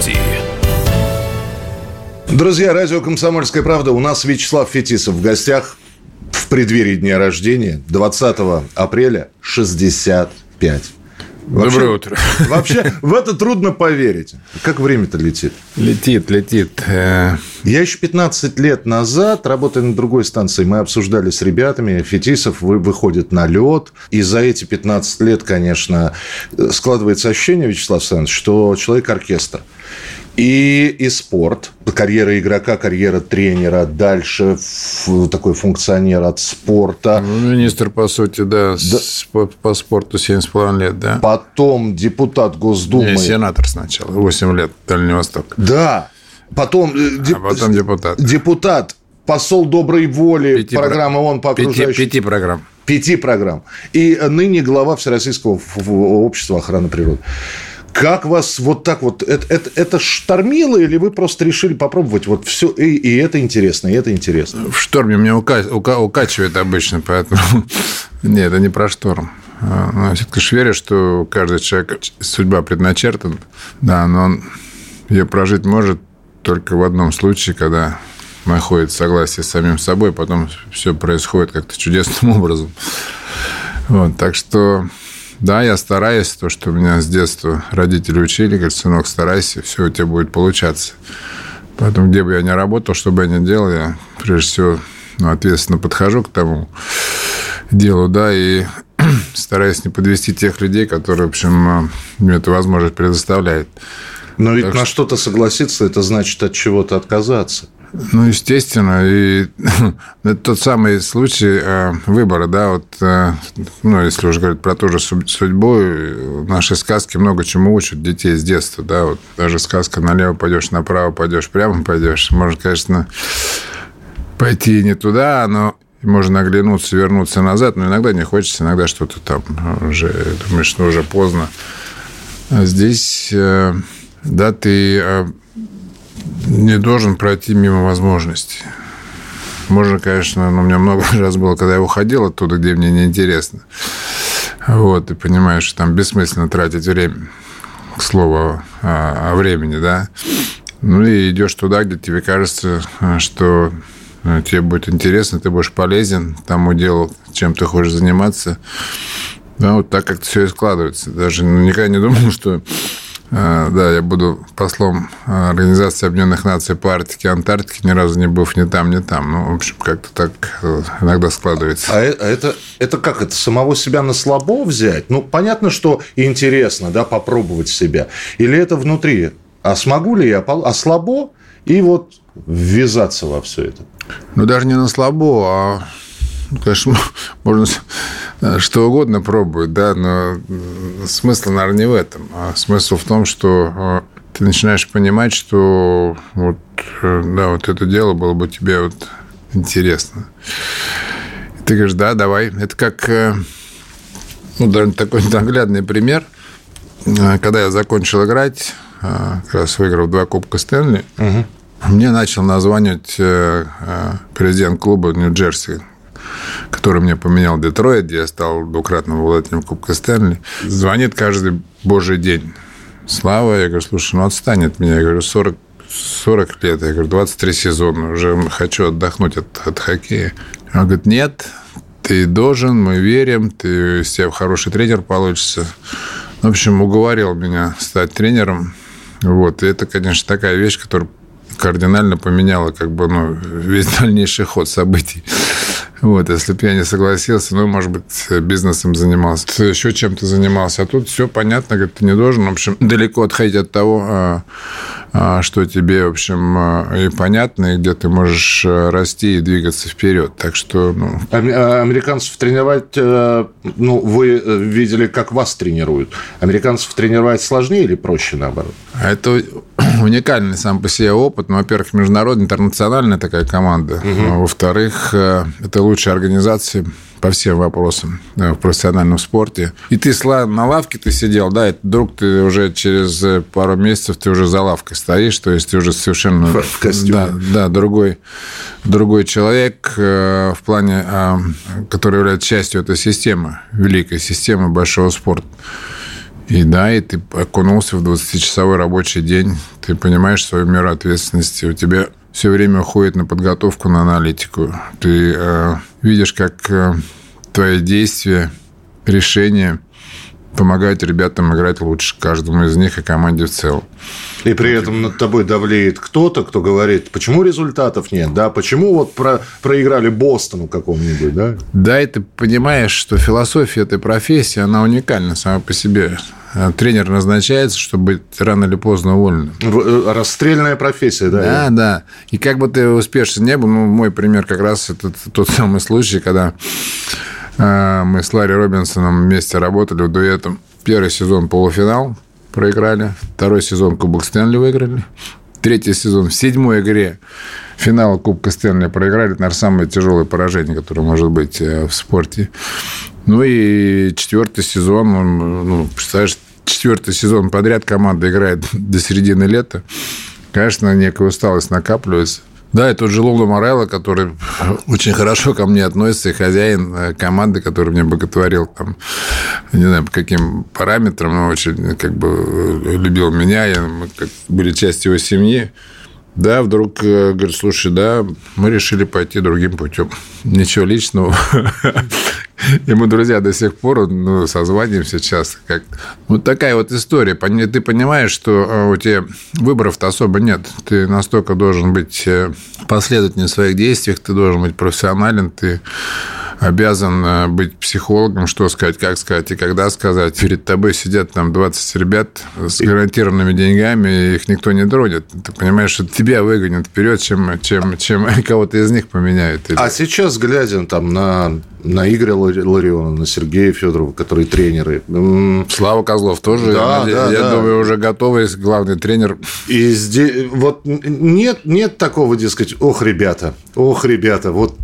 студии. Друзья, радио «Комсомольская правда». У нас Вячеслав Фетисов в гостях в преддверии дня рождения 20 апреля 65. Вообще, Доброе утро. Вообще, в это трудно поверить. Как время-то летит? Летит, летит. Э, Я еще 15 лет назад, работая на другой станции, мы обсуждали с ребятами, Фетисов вы- выходит на лед. И за эти 15 лет, конечно, складывается ощущение, Вячеслав Александрович, что человек-оркестр. И, и спорт, карьера игрока, карьера тренера, дальше такой функционер от спорта. ну, Министр, по сути, да, с- по, по спорту 7,5 лет, да? Потом депутат Госдумы. Не, сенатор сначала, 8 лет, Дальний Восток. Да. Потом, э, деп- А потом депутат. депутат, посол доброй воли, Пяти программы про- ООН по пяти, окружающей... пяти программ. Пяти программ. И ныне глава Всероссийского общества охраны природы. Как вас вот так вот... Это, это, это штормило или вы просто решили попробовать вот все? И, и это интересно, и это интересно. В шторме меня ука- ука- укачивает обычно, поэтому... Нет, это не про шторм. А, ну, Я все-таки верю, что каждый человек судьба предначертана, да, но он ее прожить может только в одном случае, когда находит согласие с самим собой, потом все происходит как-то чудесным образом. Вот, так что, да, я стараюсь, то, что меня с детства родители учили, говорят, сынок, старайся, все у тебя будет получаться. Поэтому, где бы я ни работал, что бы я ни делал, я, прежде всего, ну, ответственно подхожу к тому делу, да, и стараюсь не подвести тех людей, которые, в общем, э, мне эту возможность предоставляют. Но ведь Так на что- что-то согласиться, это значит от чего-то отказаться. Ну, естественно, и это тот самый случай э, выбора, да, вот, э, ну, если уже говорить про ту же су- судьбу, э, наши сказки много чему учат детей с детства, да, вот даже сказка налево пойдешь, направо пойдешь, прямо пойдешь, можно, конечно, пойти не туда, но можно оглянуться, вернуться назад, но иногда не хочется, иногда что-то там уже думаешь, что уже поздно. А здесь, да, ты не должен пройти мимо возможностей. Можно, конечно, но у меня много раз было, когда я уходил оттуда, где мне неинтересно. Вот, и понимаешь, что там бессмысленно тратить время. К слову о, о времени, да. Ну и идешь туда, где тебе кажется, что а, тебе будет интересно, ты будешь полезен тому делу, чем ты хочешь заниматься. Да, вот так как-то все и складывается. Даже никогда не думал, что да, я буду послом а, Организации Объединенных Наций по Арктике и Антарктике, ни разу не быв ни там, ни там. Ну, в общем, как-то так э, иногда складывается. А э- а это, это как? Это самого себя на слабо взять? Ну, понятно, что интересно, да, попробовать себя. Или это внутри? А смогу ли я? А слабо? И вот ввязаться во все это. Ну, даже не на слабо, а, ну, конечно, можно э, что угодно пробовать, да, но м, смысл, наверное, не в этом. А смысл в том, что э, ты начинаешь понимать, что вот, э, да, вот это дело было бы тебе вот интересно. И ты говоришь, да, давай. Это как, э, ну, такой наглядный пример. Э, Когда я закончил играть, э, как раз выиграв два Кубка Стэнли, мне начал названивать э, э, президент клуба Нью-Джерси, который мне поменял Детройт, где я стал двукратным обладателем Кубка Стэнли. Звонит каждый божий день. Слава, я говорю, слушай, ну отстань от меня. Я говорю, 40, 40 лет, я говорю, 23 сезона, уже хочу отдохнуть от, от хоккея. Он говорит, нет, ты должен, мы верим, ты из тебя хороший тренер получится. В общем, уговорил меня стать тренером. Вот, и это, конечно, такая вещь, которая кардинально поменяла как бы, ну, весь дальнейший ход событий. Вот, если бы я не согласился, ну, может быть, бизнесом занимался, еще чем-то занимался. А тут все понятно, говорит, ты не должен, в общем, далеко отходить от того, а, а, что тебе, в общем, а, и понятно, и где ты можешь расти и двигаться вперед. Так что, ну, Американцев тренировать, э, ну, вы э, видели, как вас тренируют. Американцев тренировать сложнее или проще, наоборот? Это уникальный сам по себе опыт. Ну, во-первых, международная, интернациональная такая команда. А Во-вторых, э, это лучшая организация по всем вопросам э, в профессиональном спорте. И ты на лавке ты сидел, да, и вдруг ты уже через э, пару месяцев ты уже за лавкой стоишь, то есть ты уже совершенно... В- в костюме. Да, да, другой, другой человек в плане, а, который является частью этой системы, великой системы большого спорта. И да, и ты окунулся в 20-часовой рабочий день, ты понимаешь свою меру ответственности, у тебя все время уходит на подготовку, на аналитику. Ты э, видишь, как э, твои действия, решения помогают ребятам играть лучше, каждому из них и команде в целом. И при этом над тобой давлеет кто-то, кто говорит, почему результатов нет, да, почему вот про, проиграли Бостону какому-нибудь, да? Да, и ты понимаешь, что философия этой профессии, она уникальна сама по себе. Тренер назначается, чтобы быть рано или поздно уволенным. Э, расстрельная профессия, да? Да, да. И как бы ты успешен не был, ну, мой пример как раз это тот самый случай, когда э, мы с Ларри Робинсоном вместе работали в дуэтом. Первый сезон полуфинал – проиграли. Второй сезон Кубок Стэнли выиграли. Третий сезон в седьмой игре финала Кубка Стэнли проиграли. Это, наверное, самое тяжелое поражение, которое может быть э, в спорте. Ну и четвертый сезон, ну, представляешь, четвертый сезон подряд команда играет до середины лета. Конечно, некая усталость накапливается. Да, это тот же Лоло Морелло, который очень хорошо ко мне относится, и хозяин э, команды, который мне боготворил, там, не знаю, по каким параметрам, но очень как бы э, любил меня, и мы как, были частью его семьи. Да, вдруг э, говорит, слушай, да, мы решили пойти другим путем. Ничего личного. И мы друзья до сих пор ну, созваниваемся часто. Как... Вот такая вот история. Ты понимаешь, что э, у тебя выборов-то особо нет. Ты настолько должен быть э, последовательным в своих действиях, ты должен быть профессионален, ты обязан э, быть психологом, что сказать, как сказать и когда сказать. Перед тобой сидят там 20 ребят с гарантированными деньгами, и их никто не тронет. Ты понимаешь, что тебя выгонят вперед, чем, чем, чем кого-то из них поменяют. А сейчас, глядя там на, на Игоря Ларионова, на Сергея Федорова, которые тренеры. Слава Козлов тоже, да, я, да, я да. думаю, уже готовый главный тренер. И здесь вот нет, нет такого, дескать, ох, ребята, ох, ребята, вот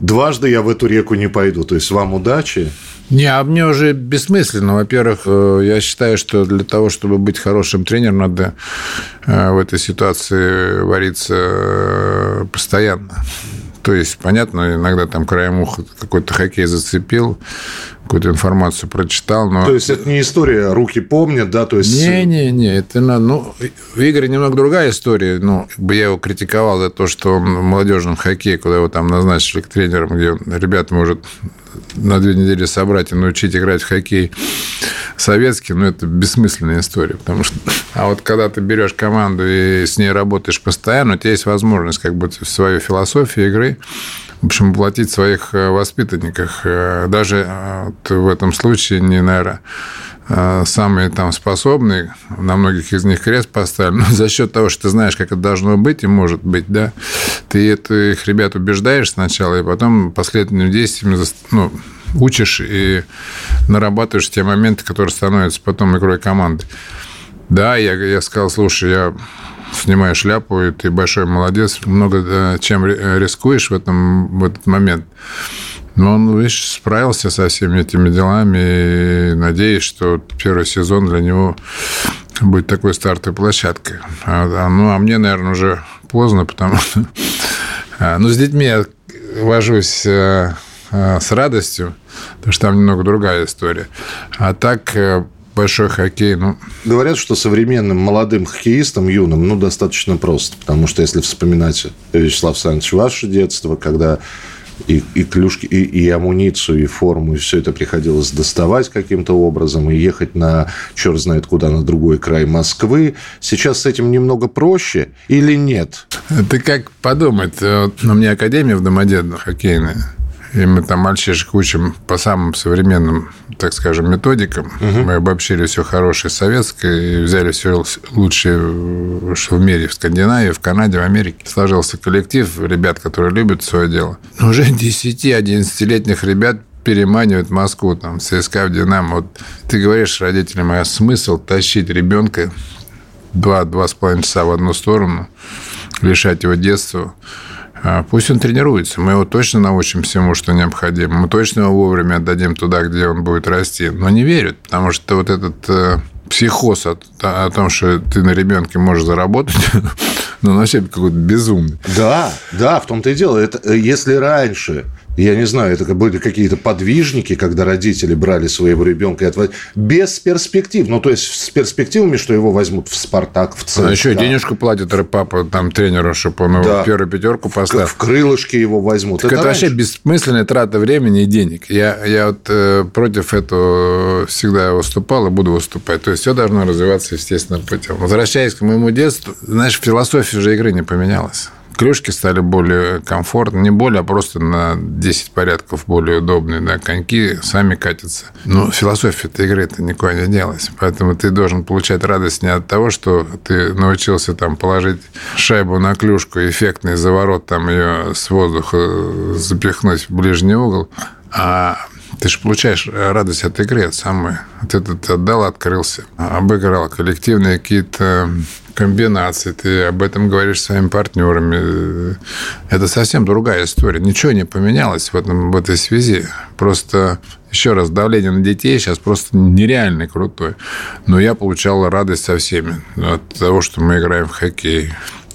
дважды я в эту реку не пойду. То есть вам удачи. Не, а мне уже бессмысленно. Во-первых, э, я считаю, что для того, чтобы быть хорошим тренером, надо э, в этой ситуации вариться э, постоянно. То есть, понятно, иногда там краем уха какой-то хоккей зацепил, какую-то информацию прочитал. Но... То есть, это не история «руки помнят», да? То есть... Не-не-не, это ну, в Игоре немного другая история. Ну, я его критиковал за то, что он в молодежном хоккее, куда его там назначили к тренерам, где ребята может на две недели собрать и научить играть в хоккей советский, ну, это бессмысленная история, потому что... А вот когда ты берешь команду и с ней работаешь постоянно, у тебя есть возможность как бы свою философию игры в общем, платить своих э, воспитанниках. Э, даже э, в этом случае не, наверное, самые там способные, на многих из них крест поставили, но за счет того, что ты знаешь, как это должно быть и может быть, да, ты этих ребят убеждаешь сначала, и потом последними действиями ну, учишь и нарабатываешь те моменты, которые становятся потом игрой команды. Да, я, я сказал, слушай, я снимаю шляпу, и ты большой молодец, много э, чем рискуешь в, этом, в этот момент. Но он, видишь, справился со всеми этими делами, и надеюсь, что первый сезон для него будет такой стартовой площадкой. А, а, ну, а мне, наверное, уже поздно, потому что... А, ну, с детьми я вожусь э, э, с радостью, потому что там немного другая история. А так большой хоккей. Ну... Говорят, что современным молодым хоккеистам, юным, ну, достаточно просто. Потому что если вспоминать, Вячеслав Александрович, ваше детство, когда и, и клюшки, и, и амуницию, и форму, и все это приходилось доставать каким-то образом, и ехать на черт знает куда, на другой край Москвы. Сейчас с этим немного проще или нет? Ты как подумать? Вот у меня академия в Домодедово хоккейная. И мы там мальчишек учим по самым современным, так скажем, методикам. Угу. Мы обобщили все хорошее советское и взяли все лучшее, что в мире, в Скандинавии, в Канаде, в Америке. Сложился коллектив ребят, которые любят свое дело. Уже 10-11-летних ребят переманивают Москву, там, ЦСКА в Динамо. Вот ты говоришь родителям, а смысл тащить ребенка два-два с половиной часа в одну сторону, лишать его детства. А, пусть он тренируется. Мы его точно научим всему, что необходимо. Мы точно его вовремя отдадим туда, где он будет расти. Но не верят, потому что вот этот э, психоз о, о том, что ты на ребенке можешь заработать, ну, вообще какой-то безумный. Да, да, в том-то и дело. Это, э, если раньше Я не знаю, это были какие-то подвижники, когда родители брали своего ребенка и отводили. Без перспектив. Ну, то есть с перспективами, что его возьмут в «Спартак», в ЦСКА. А еще денежку платит папа там тренеру, чтобы он да. в первую пятерку поставил. В крылышки его возьмут. Так это, это вообще бессмысленная трата времени и денег. Я, я вот э, против этого всегда выступал и буду выступать. То есть все должно развиваться естественным путем. Возвращаясь к моему детству, знаешь, философия же игры не поменялась клюшки стали более комфортные, не более, а просто на 10 порядков более удобные, да, коньки сами катятся. Но философия этой игры это никуда не делась. Поэтому ты должен получать радость не от того, что ты научился там положить шайбу на клюшку, эффектный заворот, там ее с воздуха запихнуть в ближний угол, а ты же получаешь радость от игры, от самой. Вот этот отдал, открылся, обыграл коллективные какие-то комбинации, ты об этом говоришь своими партнерами. Это совсем другая история. Ничего не поменялось в, этом, в этой связи. Просто, еще раз, давление на детей сейчас просто нереально крутое. Но я получал радость со всеми от того, что мы играем в хоккей.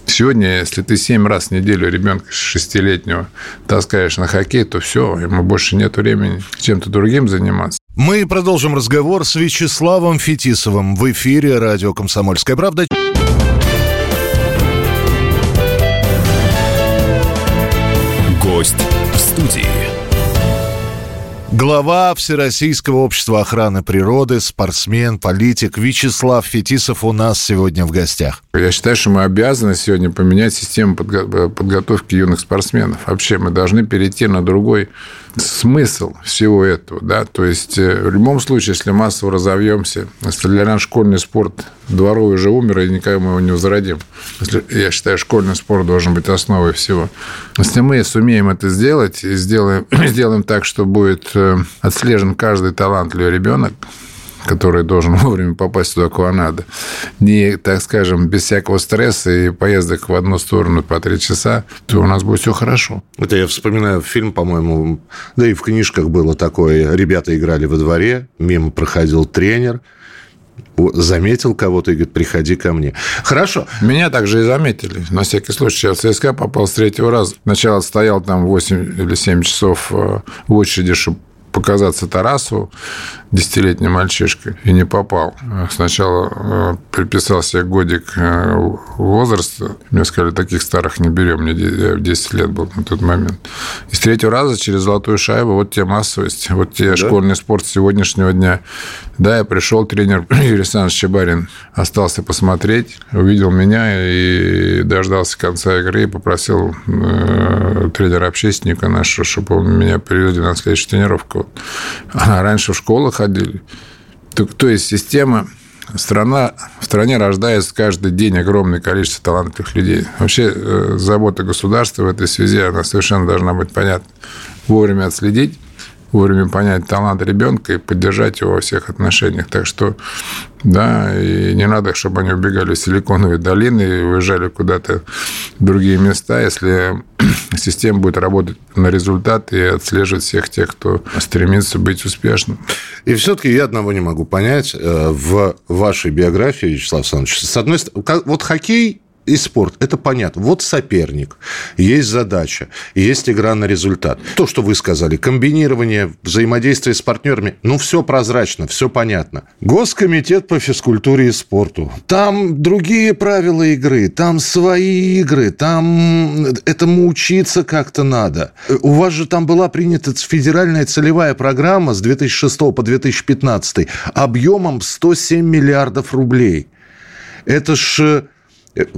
Сегодня, если ты 7 раз в неделю ребенка шестилетнего таскаешь на хоккей, то все, ему больше нет времени чем-то другим заниматься. Мы продолжим разговор с Вячеславом Фетисовым в эфире радио «Комсомольская правда». Глава Всероссийского общества охраны природы, спортсмен, политик Вячеслав Фетисов у нас сегодня в гостях. Я считаю, что мы обязаны сегодня поменять систему подго- подготовки юных спортсменов. Вообще мы должны перейти на другой смысл всего этого, да, то есть э, в любом случае, если массово разовьемся, если для нас школьный спорт дворовый уже умер, и никогда мы его не возродим. Если, я считаю, школьный спорт должен быть основой всего. Если мы сумеем это сделать, и сделаем, сделаем так, что будет э, отслежен каждый талантливый ребенок, который должен вовремя попасть туда, куда надо. Не, так скажем, без всякого стресса и поездок в одну сторону по три часа, то у нас будет все хорошо. Это я вспоминаю фильм, по-моему, да и в книжках было такое. Ребята играли во дворе, мимо проходил тренер, заметил кого-то и говорит, приходи ко мне. Хорошо. Меня также и заметили. На всякий случай. Я в ЦСКА попал с третьего раза. Сначала стоял там 8 или 7 часов э, в очереди, чтобы показаться Тарасу десятилетним мальчишкой и не попал. Сначала э, приписал себе годик э, возраста. Мне сказали, таких старых не берем. Мне 10 лет был на тот момент. И с третьего раза через золотую шайбу вот тебе массовость, вот тебе да? школьный спорт сегодняшнего дня. Да, я пришел, тренер Юрий Александрович Чебарин остался посмотреть, увидел меня и дождался конца игры и попросил э, тренера-общественника нашего, чтобы он меня привели на следующую тренировку. Раньше в школах ходили. То, то есть система страна, в стране рождается каждый день огромное количество талантливых людей. Вообще э, забота государства в этой связи, она совершенно должна быть понятна. Вовремя отследить вовремя понять талант ребенка и поддержать его во всех отношениях. Так что, да, и не надо, чтобы они убегали в Силиконовые долины и уезжали куда-то в другие места, если система будет работать на результат и отслеживать всех тех, кто стремится быть успешным. И все-таки я одного не могу понять э, в вашей биографии, Вячеслав Александрович. С одной стороны, вот хоккей и спорт, это понятно. Вот соперник, есть задача, есть игра на результат. То, что вы сказали, комбинирование, взаимодействие с партнерами, ну, все прозрачно, все понятно. Госкомитет по физкультуре и спорту. Там другие правила игры, там свои игры, там этому учиться как-то надо. У вас же там была принята федеральная целевая программа с 2006 по 2015 объемом 107 миллиардов рублей. Это ж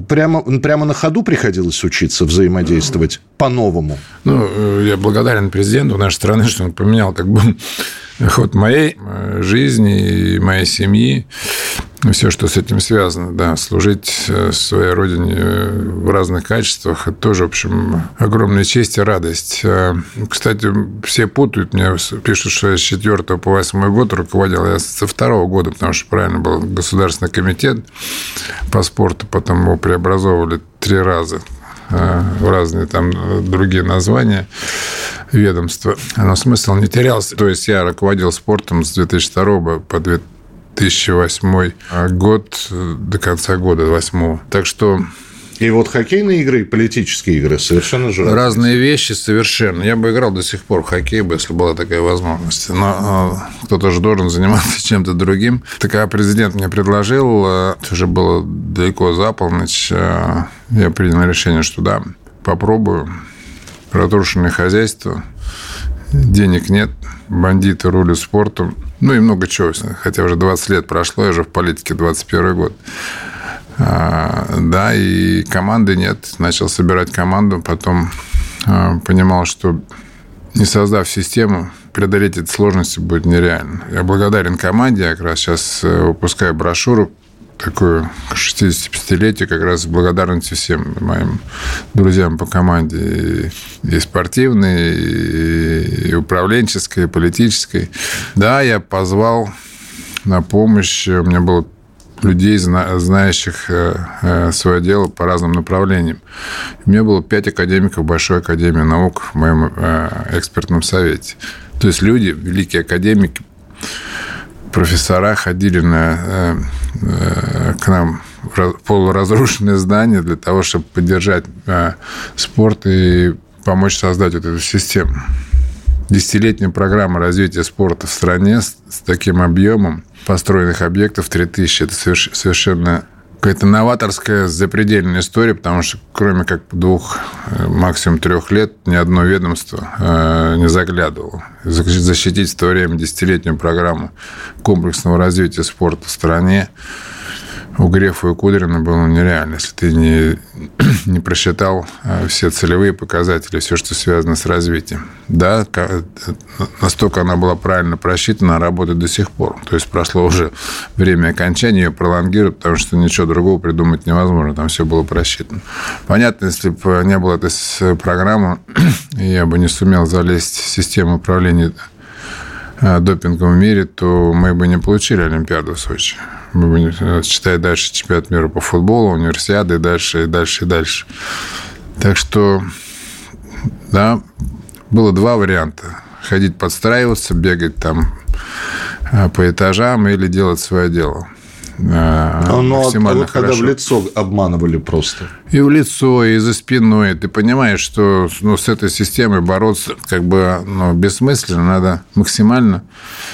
Прямо, прямо на ходу приходилось учиться взаимодействовать по-новому? Ну, э, я благодарен президенту нашей страны, что он поменял как бы ход моей э, жизни и моей семьи, все, что с этим связано, да, служить э, своей родине в разных качествах, это тоже, в общем, огромная честь и радость. Кстати, все путают, мне пишут, что я с 4 по 8 год руководил, я со второго года, потому что правильно был Государственный комитет по спорту, потом его преобразовывали три раза в разные там другие названия ведомства. Но смысл не терялся. То есть я руководил спортом с 2002 по 2008 год до конца года, 2008. Так что И вот хоккейные игры и политические игры совершенно же разные. Вещи совершенно. Я бы играл до сих пор в хоккей, если была такая возможность. Но а, кто-то же должен заниматься чем-то другим. Так президент мне предложил, а, это уже было далеко за полночь, а, я принял решение, что да, попробую. Разрушенное хозяйство, денег нет, бандиты рулят спортом, ну и много чего. Хотя уже 20 лет прошло, я же в политике 21 год. А, да, и команды нет. Начал собирать команду, потом а, понимал, что не создав систему, преодолеть эти сложности будет нереально. Я благодарен команде, я как раз сейчас э, выпускаю брошюру такую к 65-летию как раз благодарности всем моим друзьям по команде и, и спортивной, и, и управленческой, и политической. Да, я позвал на помощь. У меня было людей, знающих э, э, свое дело по разным направлениям. У меня было пять академиков Большой Академии наук в моем э, экспертном совете. То есть люди, великие академики, профессора ходили на, к нам полуразрушенное здание для того, чтобы поддержать спорт и помочь создать вот эту систему. Десятилетняя программа развития спорта в стране с таким объемом построенных объектов 3000. Это совершенно какая-то новаторская запредельная история, потому что кроме как двух, э, максимум трех лет, ни одно ведомство э, не заглядывало. Защитить в то время десятилетнюю программу комплексного развития спорта в стране у Грефа и Кудрина было нереально. Если ты не, не просчитал э, все целевые показатели, все, что связано с развитием. Да, настолько она была правильно просчитана, работает до сих пор. То есть прошло уже время окончания, ее пролонгируют, потому что ничего другого придумать невозможно. Там все было просчитано. Понятно, если бы не было этой программы, я бы не сумел залезть в систему управления э, допингом в мире, то мы бы не получили Олимпиаду в Сочи читая дальше чемпионат мира по футболу, универсиады, и дальше, и дальше, и дальше. Так что, да, было два варианта. Ходить подстраиваться, бегать там э, по этажам или делать свое дело. А, ну, а вот когда в лицо обманывали просто. И в лицо, и за спиной. Ты понимаешь, что ну, с этой системой бороться как бы ну, бессмысленно. Надо максимально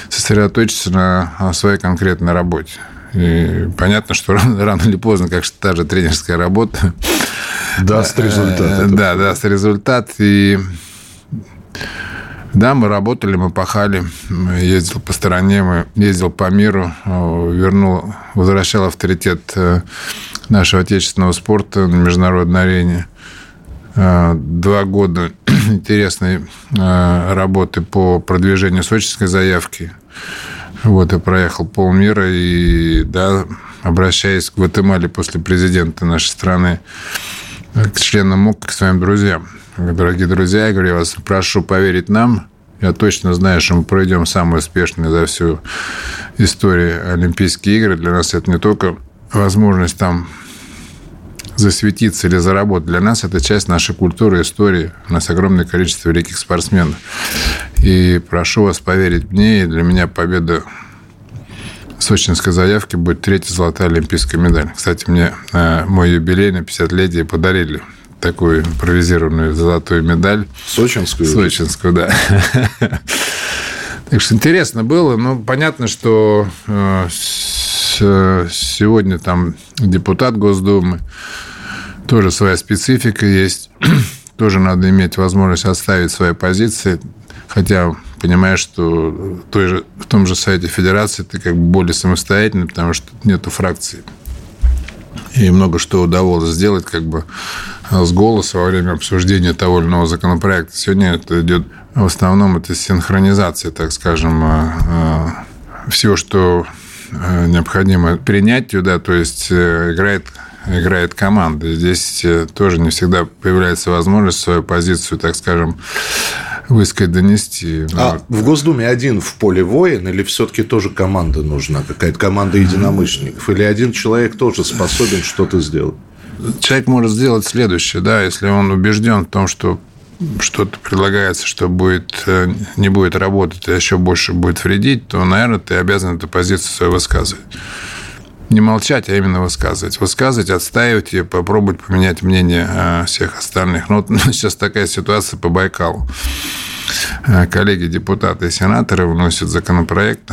сосредоточиться на своей конкретной работе. И понятно, что рано, рано или поздно, как та же тренерская работа... Даст результат. Да, даст результат. И да, мы работали, мы пахали, ездил по стороне, мы ездил по миру, вернул, возвращал авторитет э, нашего отечественного спорта на международной арене. Э, два года интересной э, работы по продвижению сочинской заявки – вот, я проехал полмира и, да, обращаясь к Гватемале после президента нашей страны, к членам МОК, к своим друзьям. Дорогие друзья, я говорю, я вас прошу поверить нам, я точно знаю, что мы пройдем самые успешные за всю историю Олимпийские игры. Для нас это не только возможность там засветиться или заработать. Для нас это часть нашей культуры, истории. У нас огромное количество великих спортсменов. И прошу вас поверить мне, для меня победа сочинской заявки будет третья золотая олимпийская медаль. Кстати, мне э, мой юбилей на 50-летие подарили такую импровизированную золотую медаль. Сочинскую? Сочинскую, да. Так что интересно было. Ну, понятно, что э, сегодня там депутат Госдумы, тоже своя специфика есть. тоже надо иметь возможность отставить свои позиции. Хотя понимаешь, что в, той же, в том же Совете Федерации ты как бы более самостоятельный, потому что нету фракции. И много что удавалось сделать как бы с голоса во время обсуждения того или иного законопроекта. Сегодня это идет в основном это синхронизация, так скажем, э, э, всего, что э, необходимо принять туда, то есть играет играет команда. Здесь тоже не всегда появляется возможность свою позицию, так скажем, высказать, донести. А в Госдуме один в поле воин или все-таки тоже команда нужна? Какая-то команда единомышленников? Или один человек тоже способен что-то сделать? Человек может сделать следующее, да, если он убежден в том, что что-то предлагается, что будет, э, не будет работать, а еще больше будет вредить, то, наверное, ты обязан эту позицию свою высказывать. не молчать, а именно высказывать. Высказывать, отстаивать и попробовать поменять мнение э, всех остальных. Ну, вот сейчас такая ситуация по Байкалу. Э, коллеги депутаты и сенаторы вносят законопроект,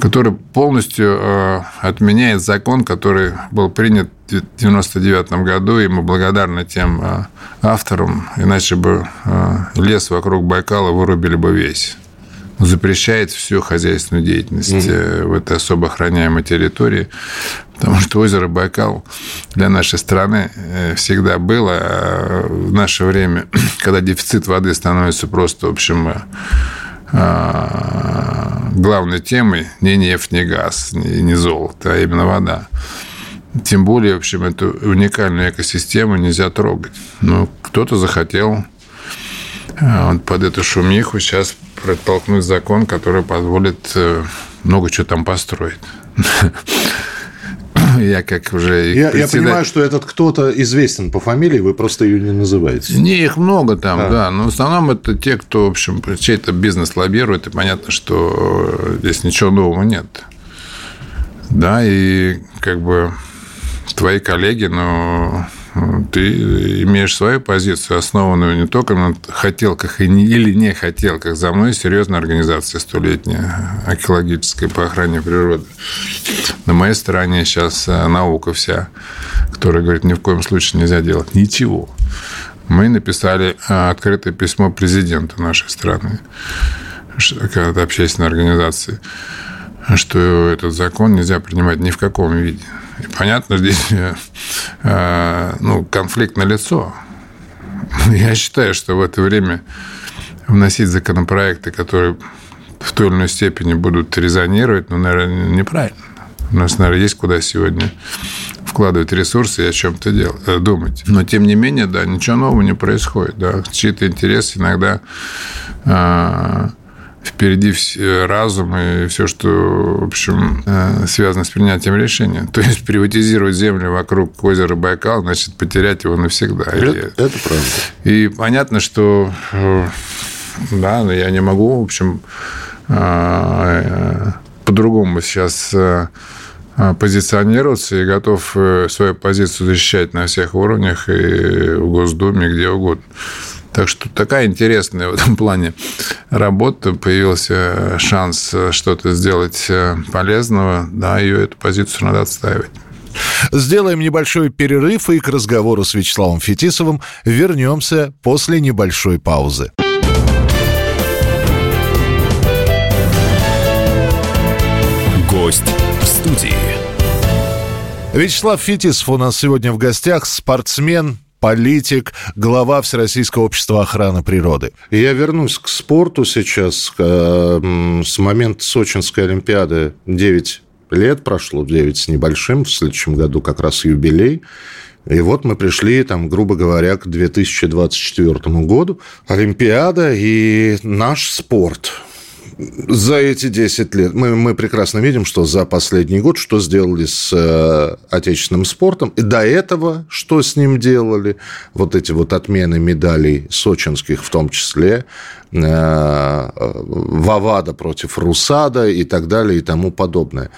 который полностью отменяет закон, который был принят 1999 году, и мы благодарны тем авторам, иначе бы лес вокруг Байкала вырубили бы весь запрещает всю хозяйственную деятельность угу. в этой особо охраняемой территории, потому что озеро Байкал для нашей страны э, всегда было а в наше время, когда дефицит воды становится просто, в общем, главной темой не нефть, не газ, не золото, а именно вода. Тем более, в общем, эту уникальную экосистему нельзя трогать. Но кто-то захотел вот под эту шумиху сейчас протолкнуть закон, который позволит э, много чего там построить. Я как уже... Я, председатель... я понимаю, что этот кто-то известен по фамилии, вы просто ее не называете. Не, их много там, а. да. Но в основном это те, кто, в общем, чей-то бизнес лоббирует, и понятно, что здесь ничего нового нет. Да, и как бы твои коллеги, но ты имеешь свою позицию, основанную не только на хотелках или не хотелках. За мной серьезная организация столетняя, экологическая по охране природы. На моей стороне сейчас э, наука вся, которая говорит, ни в коем случае нельзя делать ничего. Мы написали э, открытое письмо президенту нашей страны, общественной организации, что этот закон нельзя принимать ни в каком виде. И понятно, здесь э, ну, конфликт на лицо. Я считаю, что в это время вносить законопроекты, которые в той или иной степени будут резонировать, ну, наверное, неправильно. У нас, наверное, есть куда сегодня вкладывать ресурсы и о чем-то делать, э, думать. Но, тем не менее, да, ничего нового не происходит. Да. Чьи-то интересы иногда э, впереди разум и все, что, в общем, э, связано с принятием решения. То есть приватизировать землю вокруг озера Байкал, значит, потерять его навсегда. Это, это правда. И понятно, что э, да, но я не могу, в общем, э, по-другому сейчас позиционироваться и готов свою позицию защищать на всех уровнях и в Госдуме, где угодно. Так что такая интересная в этом плане работа. Появился шанс что-то сделать э, полезного. Да, ее эту позицию надо отстаивать. Сделаем небольшой перерыв и к разговору с Вячеславом Фетисовым вернемся после небольшой паузы. Гость в студии. Вячеслав Фетисов у нас сегодня в гостях, спортсмен, политик, глава Всероссийского общества охраны природы. Я вернусь к спорту сейчас. Э, с момента Сочинской Олимпиады 9 лет прошло, 9 с небольшим, в следующем году как раз юбилей. И вот мы пришли, там, грубо говоря, к 2024 году. Олимпиада и наш спорт – за эти 10 лет мы, мы прекрасно видим, что за последний год, что сделали с э, отечественным спортом, и до этого, что с ним делали, вот эти вот отмены медалей сочинских в том числе, э, Вавада против Русада и так далее и тому подобное.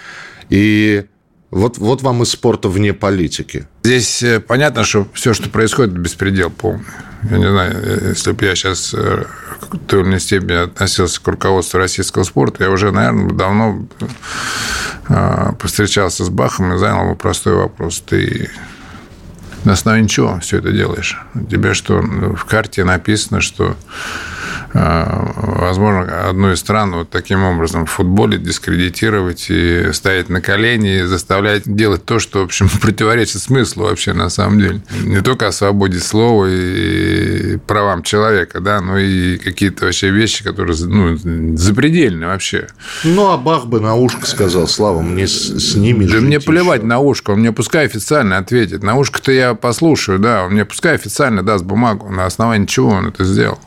И вот, вот вам из спорта вне политики. Здесь э, понятно, что все, что происходит, беспредел полный. Я не знаю, э, если бы я сейчас э, в той или иной степени относился к руководству российского спорта, я уже, наверное, давно повстречался с Бахом и занял ему простой вопрос. Ты на основе чего все это делаешь? Тебе что, в карте написано, что Э, возможно, одну из стран вот таким образом в футболе дискредитировать и ставить на колени, и заставлять делать то, что, в общем, противоречит смыслу вообще на самом деле. Не только о свободе слова и правам человека, да, но и какие-то вообще вещи, которые ну, запредельны вообще. Ну, а Бах бы на ушко сказал, Слава, мне с, с ними Да мне плевать еще. на ушко, он мне пускай официально ответит. На ушко-то я послушаю, да, он мне пускай официально даст бумагу, на основании чего он это сделал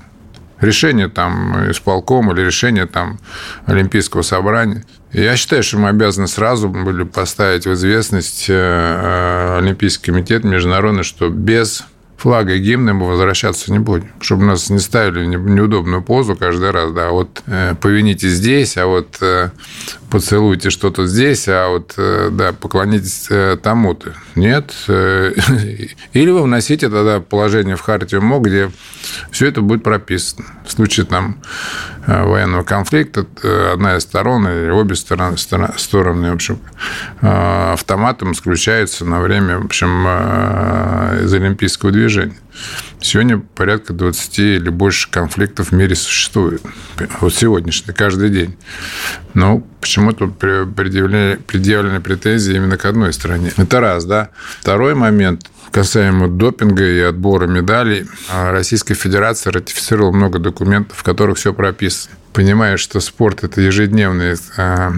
решение там исполкома или решение там Олимпийского собрания. Я считаю, что мы обязаны сразу были поставить в известность э, Олимпийский комитет международный, что без флага и гимна мы возвращаться не будем. Чтобы нас не ставили неудобную позу каждый раз, да, вот э, повините здесь, а вот э, поцелуйте что-то здесь, а вот, э, да, поклонитесь э, тому-то. Нет. Э, или вы вносите тогда положение в Хартию МО, где все это будет прописано. В случае там военного конфликта одна из сторон или обе стороны, стороны в общем, автоматом исключаются на время, в общем, из олимпийского движения. Сегодня порядка 20 или больше конфликтов в мире существует. Вот сегодняшний, каждый день. Но почему-то предъявлены, предъявлены претензии именно к одной стране. Это раз, да. Второй момент касаемо допинга и отбора медалей. Российская Федерация ратифицировала много документов, в которых все прописано. Понимая, что спорт – это ежедневные а,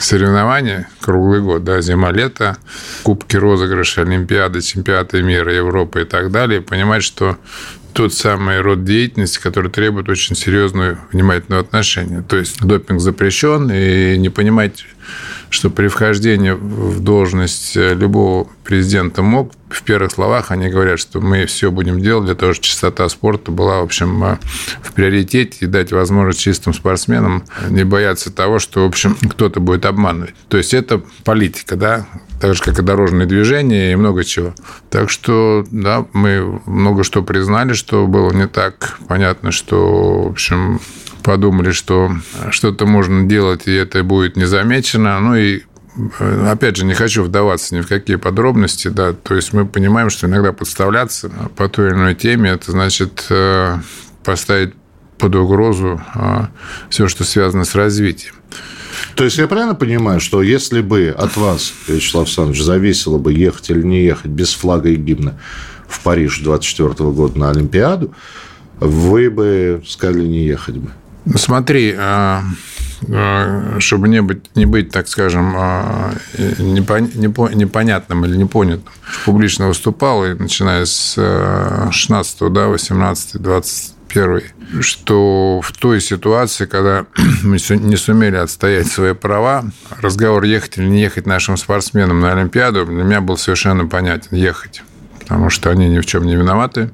соревнования круглый год, да, зима-лето, кубки розыгрыши, Олимпиады, чемпионаты мира, Европы и так далее, понимать, что тот самый род деятельности, который требует очень серьезного внимательного отношения. То есть допинг запрещен, и не понимать, что при вхождении в должность любого президента МОК в первых словах они говорят, что мы все будем делать для того, чтобы чистота спорта была, в общем, э, в приоритете и дать возможность чистым спортсменам не бояться того, что, в общем, кто-то будет обманывать. То есть это политика, да, так же, как и дорожные движения и много чего. Так что, да, мы много что признали, что было не так. Понятно, что, в общем, подумали, что что-то можно делать, и это будет незамечено. Ну и опять же, не хочу вдаваться ни в какие подробности, да, то есть мы понимаем, что иногда подставляться по той или иной теме, это значит э, поставить под угрозу э, все, что связано с развитием. То есть я правильно понимаю, что если бы от вас, Вячеслав Александрович, зависело бы ехать или не ехать без флага и гимна в Париж 24 года на Олимпиаду, вы бы сказали не ехать бы? Ну, смотри, а, а, чтобы не быть, не быть так скажем, а, непонятным или непонятым, публично выступал, и начиная с 16 да, 18 20 первый, что в той ситуации, когда мы не сумели отстоять свои права, разговор ехать или не ехать нашим спортсменам на Олимпиаду для меня был совершенно понятен – ехать. Потому что они ни в чем не виноваты.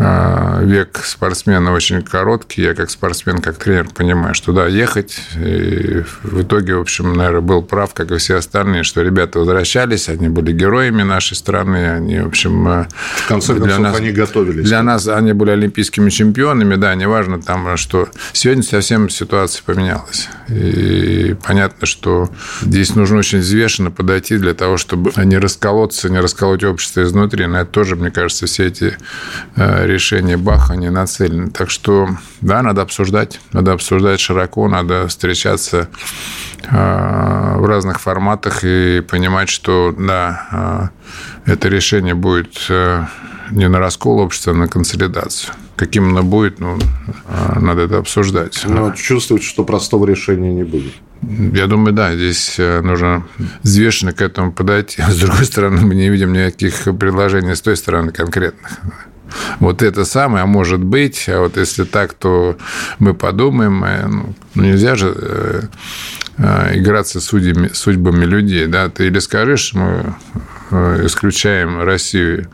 А, век спортсмена очень короткий. Я как спортсмен, как тренер понимаю, что да, ехать. И в итоге, в общем, наверное, был прав, как и все остальные, что ребята возвращались, они были героями нашей страны, они, в общем... Э, в конце концов, для нас, они готовились. Для нас они были олимпийскими чемпионами, да, неважно там, что... Сегодня совсем ситуация поменялась. И понятно, что здесь нужно очень взвешенно подойти для того, чтобы не расколоться, не расколоть общество изнутри. На это тоже, мне кажется, все эти э, решения Баха не нацелены. Так что, да, надо обсуждать. Надо обсуждать широко, надо встречаться э, в разных форматах и понимать, что, да, э, это решение будет э, не на раскол общества, а на консолидацию. Каким оно будет, ну, надо это обсуждать. Но чувствует, что простого решения не будет. Я думаю, да, здесь нужно взвешенно к этому подойти. С другой стороны, мы не видим никаких предложений с той стороны конкретных. Вот это самое, а может быть, а вот если так, то мы подумаем, э, ну, ну нельзя же э, э, играться судьями, судьбами людей, да, ты или скажешь, мы исключаем Россию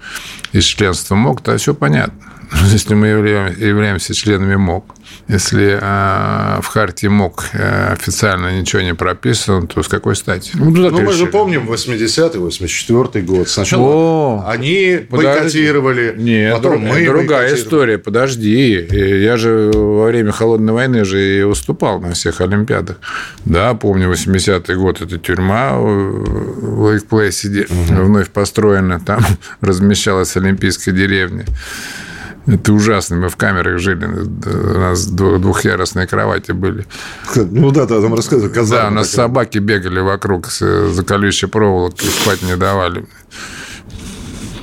из членства МОК, то все понятно. Если мы являемся членами МОК, если э, в Хартии МОК э, официально ничего не прописано, то с какой стати? Ну, ну мы же помним 80-й, 84-й год. Сначала О, они бойкотировали, Нет, потом мы другая история. Подожди. Я же во время Холодной войны же и выступал на всех Олимпиадах. Да, помню, 80-й год – это тюрьма в Лейк-Плейсе угу. вновь построена. Там размещалась Олимпийская деревня. Это ужасно. Мы в камерах жили. У нас двухъярусные кровати были. Ну да, ты там рассказывал. Да, у нас такая. собаки бегали вокруг за колючей проволокой, спать не давали.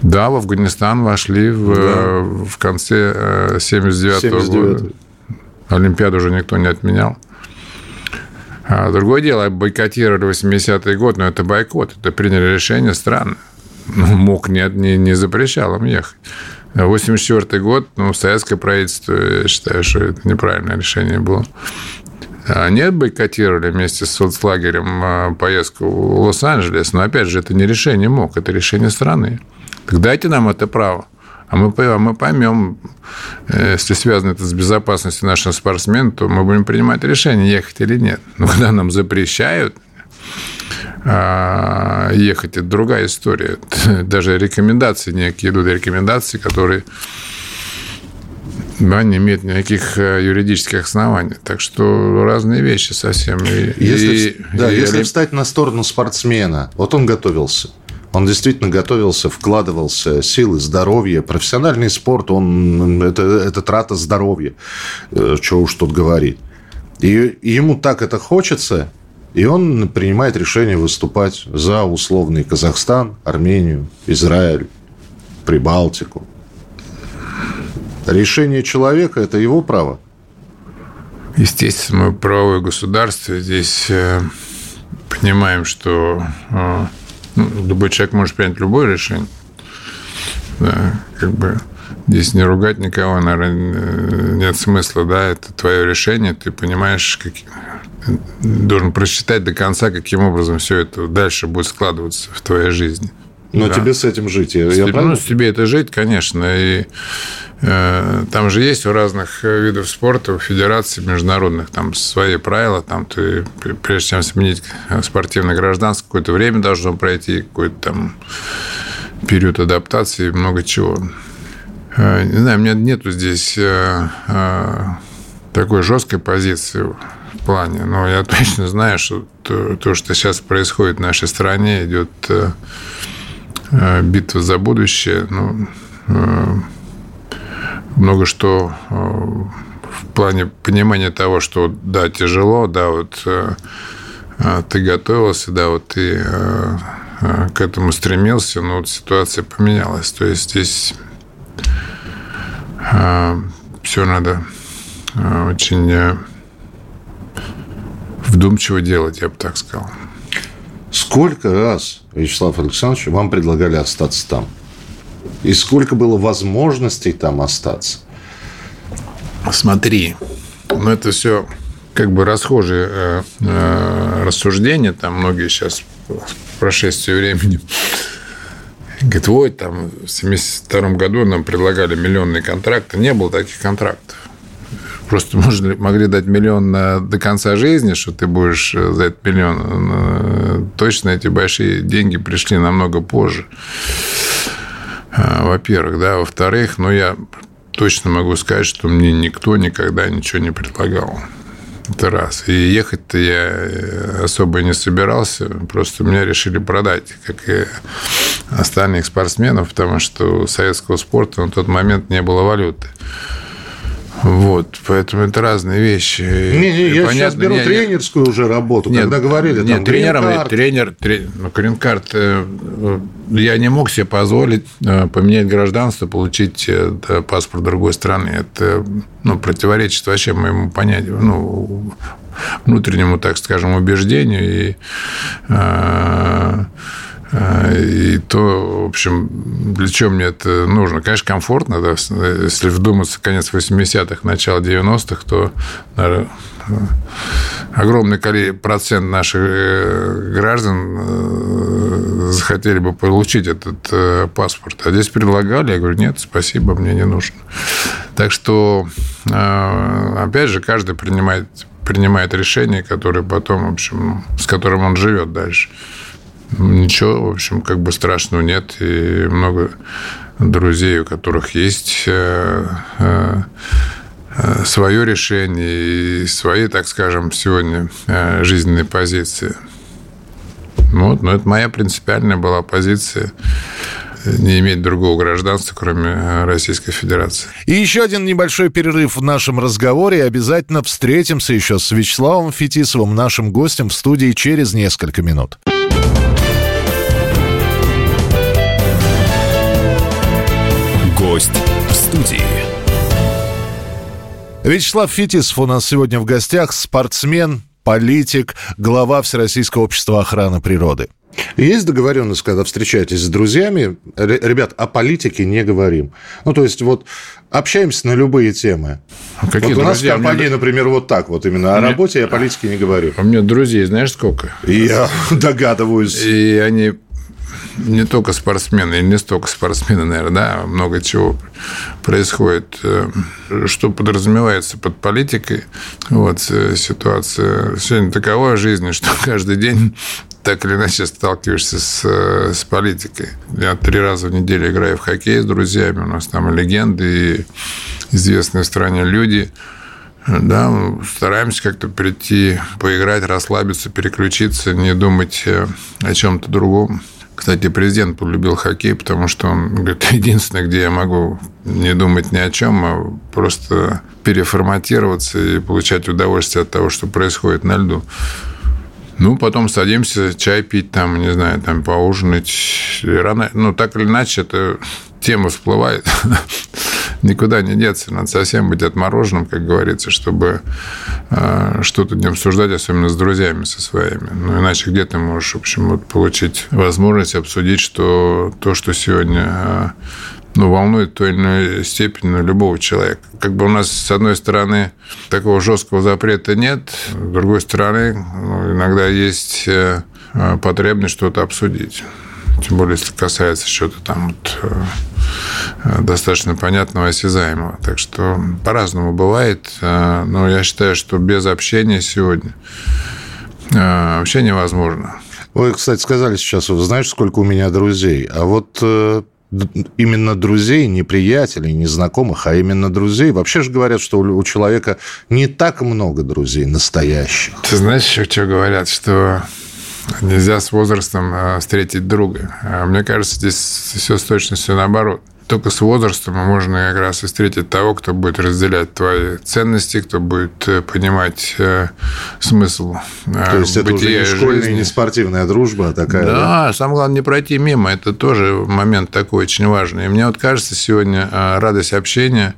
Да, в Афганистан вошли в, да. в конце 79 -го 79 года. Олимпиаду уже никто не отменял. А другое дело, бойкотировали 80-й год, но это бойкот. Это приняли решение странно. Ну, мог не, не, не запрещал им ехать. 1984 год, ну, советское правительство, я считаю, что это неправильное решение было. Они бойкотировали вместе с соцлагерем а, поездку в Лос-Анджелес, но, опять же, это не решение МОК, это решение страны. Так дайте нам это право. А мы, а мы поймем, э, если связано это с безопасностью наших спортсменов, то мы будем принимать решение, ехать или нет. Но когда нам запрещают а, ехать, это другая история. Даже рекомендации некие идут, рекомендации, которые да, не имеет никаких э, юридических оснований. Так что разные вещи совсем. И, если, и, да, и, если встать на сторону спортсмена, вот он готовился. Он действительно готовился, вкладывался силы, здоровье. Профессиональный спорт, он, это, это трата здоровья. Э, Чего уж тут говорить. И ему так это хочется, и он принимает решение выступать за условный Казахстан, Армению, Израиль, Прибалтику. Решение человека – это его право. Естественно, мы правовое государство. Здесь э, понимаем, что э, ну, любой человек может принять любое решение. Да, как бы здесь не ругать никого, наверное, нет смысла, да, это твое решение, ты понимаешь, как, должен просчитать до конца, каким образом все это дальше будет складываться в твоей жизни. Но да. тебе с этим жить, я, я Ну, с тебе это жить, конечно, и Э, там же есть у разных видов спорта, у федераций международных, там свои правила, там ты, прежде чем сменить спортивное гражданство, какое-то время должно пройти, какой-то там период адаптации, много чего. Э, не знаю, у меня нету здесь э, такой жесткой позиции плане, но я точно знаю, что то, то что сейчас происходит в нашей стране, идет битва за будущее, ну, много что э, в плане понимания того, что да, тяжело, да, вот э, э, ты готовился, да, вот ты к этому стремился, но вот ситуация поменялась. То есть здесь все надо очень вдумчиво делать, я бы так сказал. Сколько раз, Вячеслав Александрович, вам предлагали остаться там? И сколько было возможностей там остаться? Смотри, ну это все как бы расхожие э, э, рассуждения, там многие сейчас в прошествии времени говорят, вот там в 72 году нам предлагали миллионные контракты. Не было таких контрактов. Просто можно, могли дать миллион на, до конца жизни, что ты будешь э, за этот миллион. Э, точно эти большие деньги пришли намного позже. А, во-первых, да. Во-вторых, ну, я точно могу сказать, что мне никто никогда ничего не предлагал. Это раз. И ехать-то я э, особо не собирался. Просто меня решили продать, как и остальных спортсменов, потому что у советского спорта на тот момент не было валюты. Вот, поэтому это разные вещи. Не, не, я понятно, сейчас беру не, тренерскую уже работу, нет, когда говорили, нет, там, тренером, тренер, тренер, ну, грин-карт, э, я не мог себе позволить э, поменять гражданство, получить э, паспорт другой страны. Это ну, противоречит вообще моему понятию, ну, внутреннему, так скажем, убеждению и а, и то, в общем, для чего мне это нужно? Конечно, комфортно, да, если вдуматься конец 80-х, начало 90-х, то наверное, огромный процент наших э, граждан э, захотели бы получить этот э, паспорт. А здесь предлагали, я говорю, нет, спасибо, мне не нужно. Так что, опять же, каждый принимает, принимает решение, которое потом, в общем, с которым он живет дальше. Ничего, в общем, как бы страшного нет. И много друзей, у которых есть э, э, э, свое решение и свои, так скажем, сегодня жизненные позиции. Вот, но это моя принципиальная была позиция не иметь другого гражданства, кроме Российской Федерации. И еще один небольшой перерыв в нашем разговоре. Обязательно встретимся еще с Вячеславом Фетисовым, нашим гостем в студии через несколько минут. Гость в студии. Вячеслав Фетисов у нас сегодня в гостях, спортсмен, политик, глава Всероссийского общества охраны природы. Есть договоренность, когда встречаетесь с друзьями, ребят, о политике не говорим. Ну, то есть, вот общаемся на любые темы. А какие вот у нас друзья? в компании, меня... например, вот так вот именно. О работе я о политике не говорю. У меня друзей знаешь сколько? Я догадываюсь. И они не только спортсмены, и не столько спортсмены, наверное, да, много чего происходит. Э, что подразумевается под политикой? Вот ситуация сегодня такова в жизни, что каждый день так или иначе сталкиваешься с, с политикой. Я три раза в неделю играю в хоккей с друзьями, у нас там легенды и известные в стране люди. Да, стараемся как-то прийти, поиграть, расслабиться, переключиться, не думать э, о чем-то другом. Кстати, президент полюбил хоккей, потому что он говорит, единственное, где я могу не думать ни о чем, а просто переформатироваться и получать удовольствие от того, что происходит на льду. Ну, потом садимся чай пить, там, не знаю, там, поужинать. Рано, ну, так или иначе, эта тема всплывает. Никуда не деться. Надо совсем быть отмороженным, как говорится, чтобы э, что-то не обсуждать, особенно с друзьями со своими. Ну, иначе где ты можешь, в общем, вот, получить возможность обсудить, что то, что сегодня э, ну, волнует в той или иной степени любого человека. Как бы у нас, с одной стороны, такого жесткого запрета нет, с другой стороны, ну, иногда есть э, потребность что-то обсудить. Тем более, если касается чего-то там вот, э, достаточно понятного, осязаемого. Так что по-разному бывает. Э, но я считаю, что без общения сегодня вообще невозможно. Вы, кстати, сказали сейчас, знаешь, сколько у меня друзей. А вот именно друзей, не приятелей, не знакомых, а именно друзей. Вообще же говорят, что у человека не так много друзей настоящих. Ты знаешь еще, что говорят, что нельзя с возрастом а, встретить друга. А мне кажется, здесь все с точностью наоборот только с возрастом можно как раз и встретить того, кто будет разделять твои ценности, кто будет э, понимать э, смысл э, То есть это уже не школьная, жизни. не спортивная дружба а такая, да? Да, самое главное не пройти мимо. Это тоже момент такой очень важный. И мне вот кажется, сегодня радость общения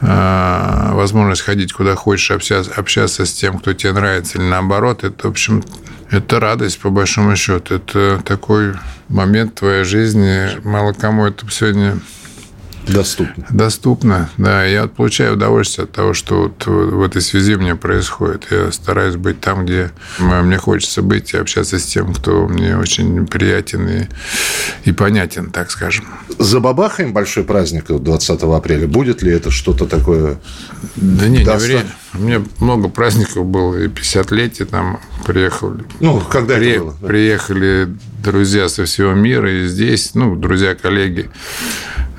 возможность ходить куда хочешь, общаться, общаться с тем, кто тебе нравится, или наоборот, это, в общем, это радость, по большому счету. Это такой момент твоей жизни. Мало кому это сегодня Доступно. Доступно, да. Я получаю удовольствие от того, что вот в этой связи меня происходит. Я стараюсь быть там, где мне хочется быть, и общаться с тем, кто мне очень приятен и, и понятен, так скажем. За Бабахаем большой праздник 20 апреля. Будет ли это что-то такое? Да не, не время. У меня много праздников было, и 50-летие там приехали. Ну, когда При... это было? Приехали друзья со всего мира, и здесь, ну, друзья, коллеги.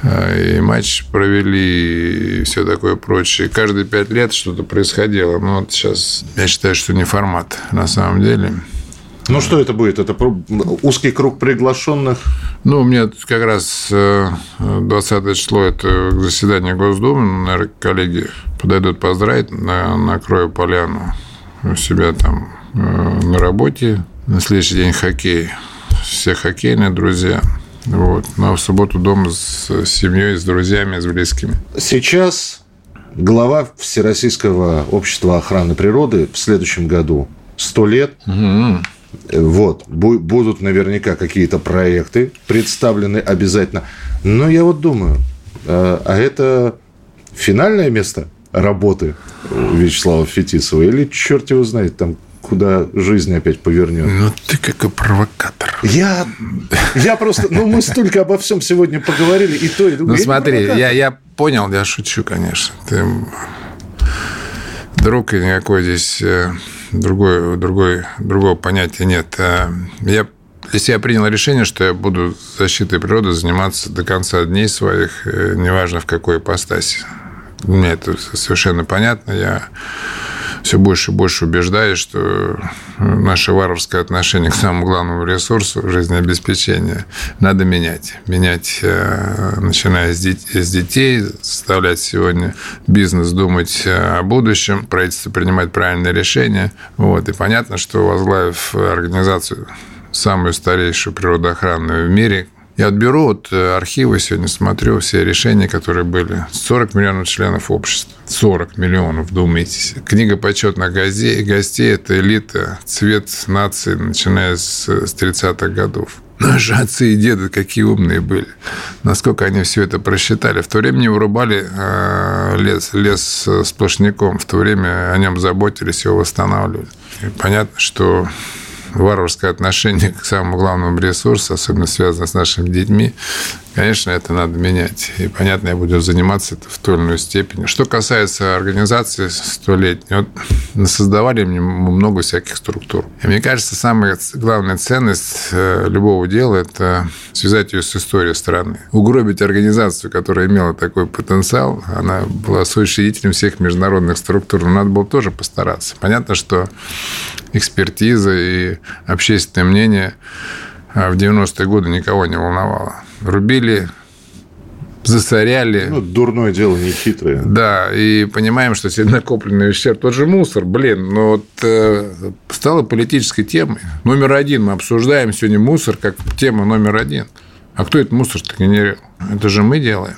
А, и матч провели, и все такое прочее. Каждые пять лет что-то происходило. Но вот сейчас я считаю, что не формат на самом деле. Ну, что это будет? Это узкий круг приглашенных? Ну, у меня как раз 20 э, число – это заседание Госдумы. Наверное, коллеги подойдут поздравить, на, накрою поляну у себя там э, на работе. На следующий день хоккей. Все хоккейные друзья – вот. Ну, а в субботу дома с семьей, с друзьями, с близкими. Сейчас глава Всероссийского общества охраны природы в следующем году 100 лет. Угу. Вот. Будут наверняка какие-то проекты представлены обязательно. Но я вот думаю, а, а это финальное место работы Вячеслава Фетисова? Или черт его знает, там куда жизнь опять повернет. Ну, ты какой провокатор. Я, я просто... Ну, мы столько обо всем сегодня поговорили, и то, и другое. Ну, смотри, я, я понял, я шучу, конечно. Ты друг и никакой здесь э, другой, другой, другого понятия нет. Э, я для себя принял решение, что я буду защитой природы заниматься до конца дней своих, э, неважно в какой ипостаси. Мне это совершенно понятно. Я все больше и больше убеждаюсь, что наше варварское отношение к самому главному ресурсу жизнеобеспечения надо менять. Менять, э, начиная с детей, заставлять сегодня бизнес думать о будущем, правительство принимать правильные решения. Вот. И понятно, что возглавив организацию самую старейшую природоохранную в мире, я отберу вот э, архивы, сегодня смотрю все решения, которые были. 40 миллионов членов общества. 40 миллионов, вдумайтесь. Книга почетных гостей, гостей – это элита, цвет нации, начиная с, с 30-х годов. Наши отцы и деды какие умные были. Насколько они все это просчитали. В то время не вырубали э, лес, лес сплошняком. В то время о нем заботились, его восстанавливали. И понятно, что варварское отношение к самому главному ресурсу, особенно связанное с нашими детьми, конечно, это надо менять. И, понятно, я буду заниматься это в той или иной степени. Что касается организации столетней, вот создавали мне много всяких структур. И мне кажется, самая главная ценность э, любого дела – это связать ее с историей страны. Угробить организацию, которая имела такой потенциал, она была соучредителем всех международных структур, но надо было тоже постараться. Понятно, что экспертиза и общественное мнение в 90-е годы никого не волновало. Рубили засоряли. Ну, дурное дело, не хитрое. Да, и понимаем, что сегодня накопленный ущерб, тот же мусор, блин, но вот э, стала политической темой. Номер один мы обсуждаем сегодня мусор как тема номер один. А кто этот мусор-то генерил? Это же мы делаем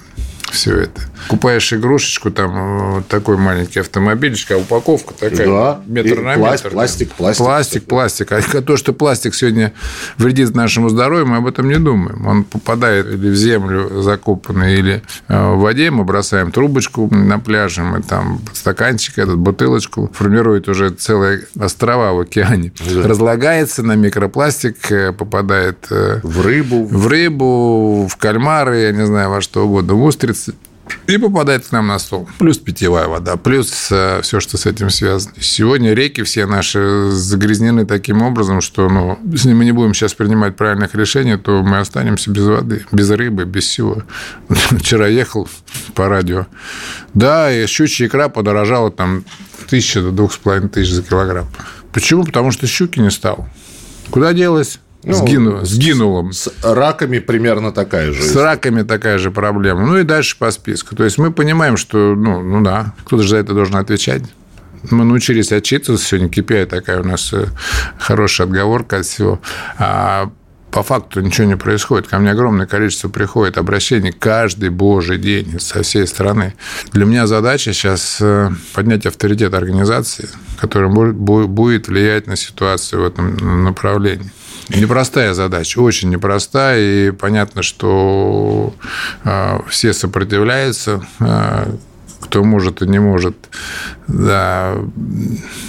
все это. Купаешь игрушечку, там вот такой маленький автомобильчик, а упаковка такая да. метр и на метр. Пластик, пластик. Пластик, пластик. А то, что пластик сегодня вредит нашему здоровью, мы об этом не думаем. Он попадает или в землю закопанный, или э, в воде. Мы бросаем трубочку на пляже, мы там стаканчик, этот, бутылочку. Формирует уже целые острова в океане. Да. Разлагается на микропластик, э, попадает э, в рыбу. В рыбу, в кальмары, я не знаю, во что угодно, в устрицы и попадает к нам на стол. Плюс питьевая вода, плюс э, все, что с этим связано. Сегодня реки все наши загрязнены таким образом, что ну, если мы не будем сейчас принимать правильных решений, то мы останемся без воды, без рыбы, без всего. Вчера ехал по радио. Да, и щучья икра подорожала там тысяча до двух с половиной тысяч за килограмм. Почему? Потому что щуки не стало. Куда делась? Ну, сгинула, сгинула. С раками примерно такая же. С раками такая же проблема. Ну и дальше по списку. То есть мы понимаем, что, ну, ну да, кто-то же за это должен отвечать. Мы научились отчитываться. Сегодня KPI такая у нас э, хорошая отговорка от всего. А по факту ничего не происходит. Ко мне огромное количество приходит обращений каждый божий день со всей страны. Для меня задача сейчас э, поднять авторитет организации, которая будет влиять на ситуацию в этом направлении. Непростая задача, очень непростая, и понятно, что а, все сопротивляются, а, кто может и не может. Да.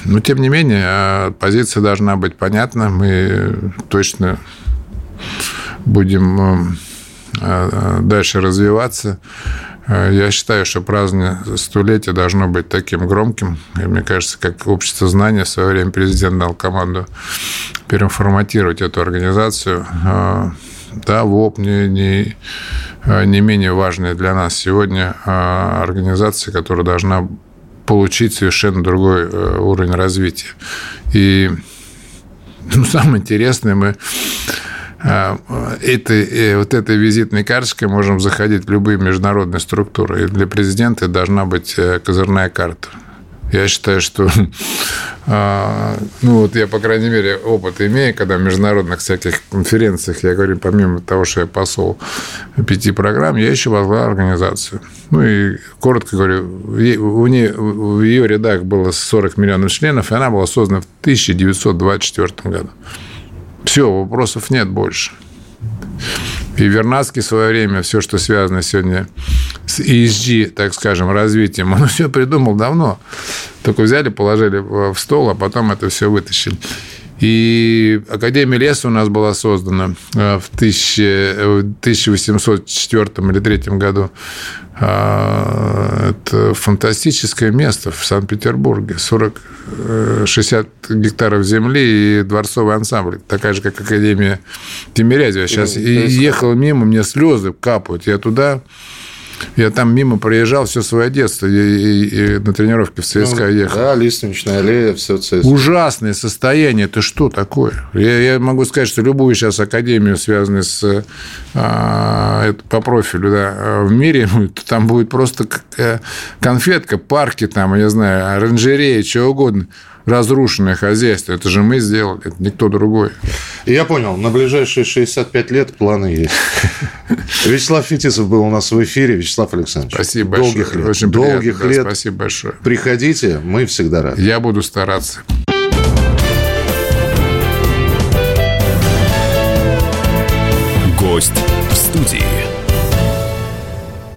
Но, тем не менее, позиция должна быть понятна. Мы точно будем дальше развиваться. Я считаю, что празднование столетия должно быть таким громким. И мне кажется, как общество знания в свое время президент дал команду переформатировать эту организацию. Да, ВОП не, не, не менее важная для нас сегодня организация, которая должна получить совершенно другой э, уровень развития. И ну, самое интересное, мы этой, э, вот этой визитной карточкой можем заходить в любые международные структуры. И для президента должна быть э, козырная карта. Я считаю, что, а, ну вот я, по крайней мере, опыт имею, когда в международных всяких конференциях, я говорю, помимо того, что я посол пяти программ, я еще возглавлял организацию. Ну и, коротко говорю, у нее, в ее рядах было 40 миллионов членов, и она была создана в 1924 году. Все, вопросов нет больше. И Вернадский в свое время, все, что связано сегодня с ESG, так скажем, развитием, он все придумал давно. Только взяли, положили в стол, а потом это все вытащили. И Академия леса у нас была создана э, в 1804 или 3 году. А, это фантастическое место в Санкт-Петербурге. 40, 60 э, гектаров земли и дворцовый ансамбль. Такая же, как Академия Тимирязева. Сейчас ехал мимо, мне слезы капают. Я туда я там мимо проезжал все свое детство. И, и, и на тренировке в ЦСКА ну, ехал. Да, Лиственничная аллея, все ЦСКА. Ужасное состояние. Это что такое? Я, я могу сказать, что любую сейчас академию, связанную с а, по профилю да, в мире, там будет просто э, конфетка, парки, там, я знаю, оранжереи, чего угодно разрушенное хозяйство. Это же мы сделали, это никто другой. Я понял, на ближайшие 65 лет планы есть. Вячеслав Фетисов был у нас в эфире. Вячеслав Александрович. Спасибо долгих большое. Лет. Очень долгих лет. Спасибо большое. Приходите, мы всегда рады. Я буду стараться. Гость